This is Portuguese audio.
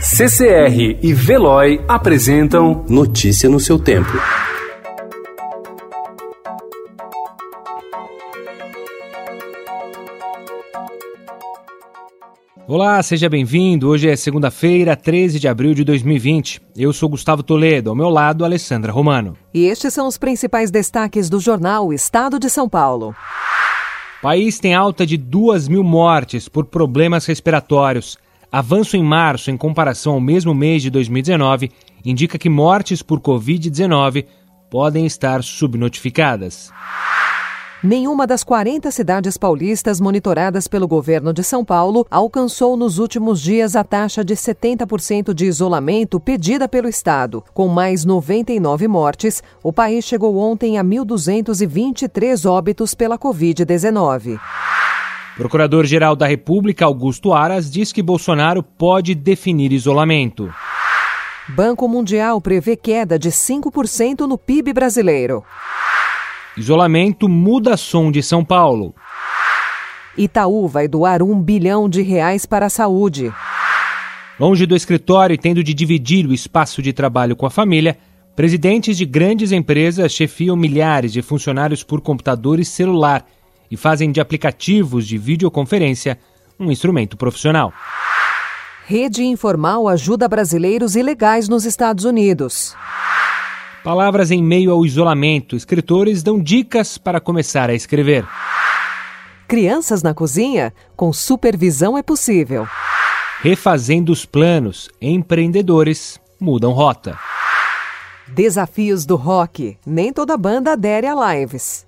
CCR e Veloy apresentam Notícia no seu tempo. Olá, seja bem-vindo. Hoje é segunda-feira, 13 de abril de 2020. Eu sou Gustavo Toledo, ao meu lado, Alessandra Romano. E estes são os principais destaques do jornal Estado de São Paulo. O país tem alta de 2 mil mortes por problemas respiratórios. Avanço em março em comparação ao mesmo mês de 2019 indica que mortes por Covid-19 podem estar subnotificadas. Nenhuma das 40 cidades paulistas monitoradas pelo governo de São Paulo alcançou nos últimos dias a taxa de 70% de isolamento pedida pelo Estado. Com mais 99 mortes, o país chegou ontem a 1.223 óbitos pela Covid-19. Procurador-Geral da República, Augusto Aras, diz que Bolsonaro pode definir isolamento. Banco Mundial prevê queda de 5% no PIB brasileiro. Isolamento muda som de São Paulo. Itaú vai doar um bilhão de reais para a saúde. Longe do escritório e tendo de dividir o espaço de trabalho com a família, presidentes de grandes empresas chefiam milhares de funcionários por computador e celular e fazem de aplicativos de videoconferência um instrumento profissional. Rede informal ajuda brasileiros ilegais nos Estados Unidos. Palavras em meio ao isolamento. Escritores dão dicas para começar a escrever. Crianças na cozinha? Com supervisão é possível. Refazendo os planos. Empreendedores mudam rota. Desafios do rock. Nem toda banda adere a lives.